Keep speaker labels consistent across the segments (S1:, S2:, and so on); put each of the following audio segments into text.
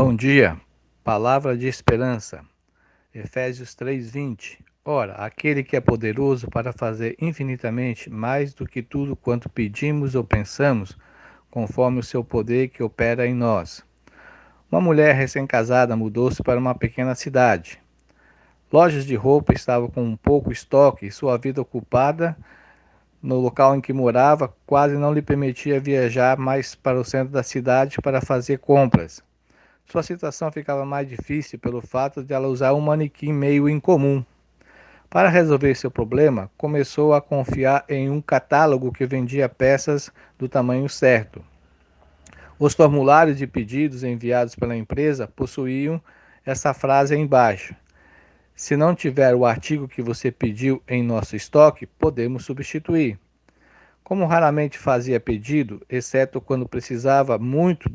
S1: Bom dia, palavra de esperança. Efésios 3:20. Ora, aquele que é poderoso para fazer infinitamente mais do que tudo quanto pedimos ou pensamos, conforme o seu poder que opera em nós. Uma mulher recém-casada mudou-se para uma pequena cidade. Lojas de roupa estavam com um pouco estoque e sua vida ocupada no local em que morava quase não lhe permitia viajar mais para o centro da cidade para fazer compras. Sua situação ficava mais difícil pelo fato de ela usar um manequim meio incomum. Para resolver seu problema, começou a confiar em um catálogo que vendia peças do tamanho certo. Os formulários de pedidos enviados pela empresa possuíam essa frase embaixo: Se não tiver o artigo que você pediu em nosso estoque, podemos substituir. Como raramente fazia pedido, exceto quando precisava muito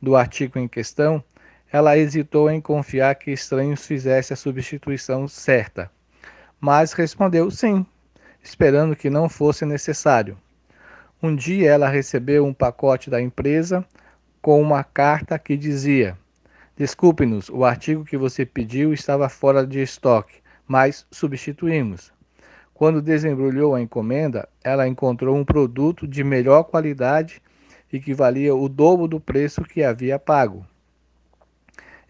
S1: do artigo em questão, ela hesitou em confiar que estranhos fizesse a substituição certa, mas respondeu sim, esperando que não fosse necessário. Um dia ela recebeu um pacote da empresa com uma carta que dizia: Desculpe-nos, o artigo que você pediu estava fora de estoque, mas substituímos. Quando desembrulhou a encomenda, ela encontrou um produto de melhor qualidade e que valia o dobro do preço que havia pago.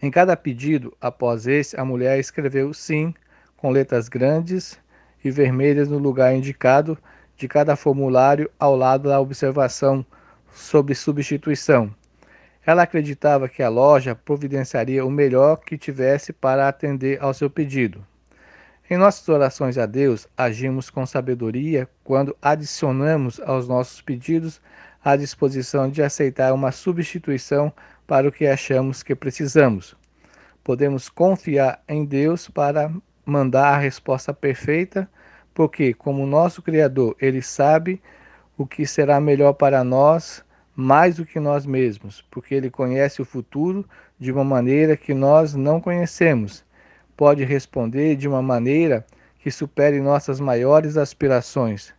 S1: Em cada pedido, após esse, a mulher escreveu sim, com letras grandes e vermelhas no lugar indicado de cada formulário ao lado da observação sobre substituição. Ela acreditava que a loja providenciaria o melhor que tivesse para atender ao seu pedido. Em nossas orações a Deus, agimos com sabedoria quando adicionamos aos nossos pedidos a disposição de aceitar uma substituição para o que achamos que precisamos. Podemos confiar em Deus para mandar a resposta perfeita, porque, como nosso Criador, Ele sabe o que será melhor para nós mais do que nós mesmos, porque Ele conhece o futuro de uma maneira que nós não conhecemos. Pode responder de uma maneira que supere nossas maiores aspirações.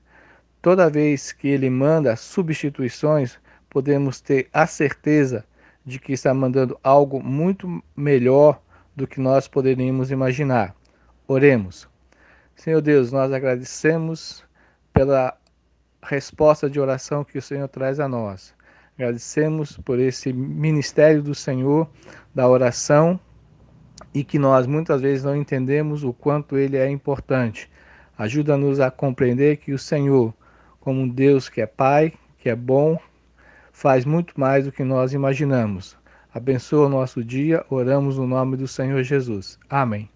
S1: Toda vez que ele manda substituições, podemos ter a certeza de que está mandando algo muito melhor do que nós poderíamos imaginar. Oremos. Senhor Deus, nós agradecemos pela resposta de oração que o Senhor traz a nós. Agradecemos por esse ministério do Senhor da oração e que nós muitas vezes não entendemos o quanto ele é importante. Ajuda-nos a compreender que o Senhor como um Deus que é Pai, que é bom, faz muito mais do que nós imaginamos. Abençoa o nosso dia, oramos no nome do Senhor Jesus. Amém.